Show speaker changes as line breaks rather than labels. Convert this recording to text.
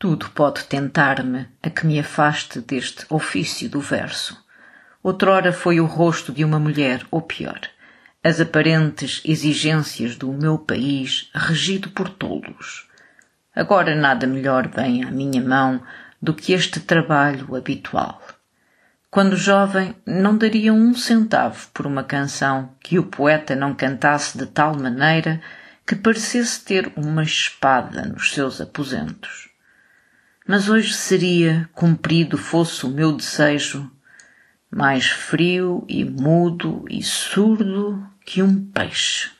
Tudo pode tentar-me a que me afaste deste ofício do verso. Outrora foi o rosto de uma mulher, ou pior, as aparentes exigências do meu país regido por tolos. Agora nada melhor vem à minha mão do que este trabalho habitual. Quando jovem, não daria um centavo por uma canção que o poeta não cantasse de tal maneira que parecesse ter uma espada nos seus aposentos mas hoje seria, cumprido fosse o meu desejo, mais frio e mudo e surdo que um peixe.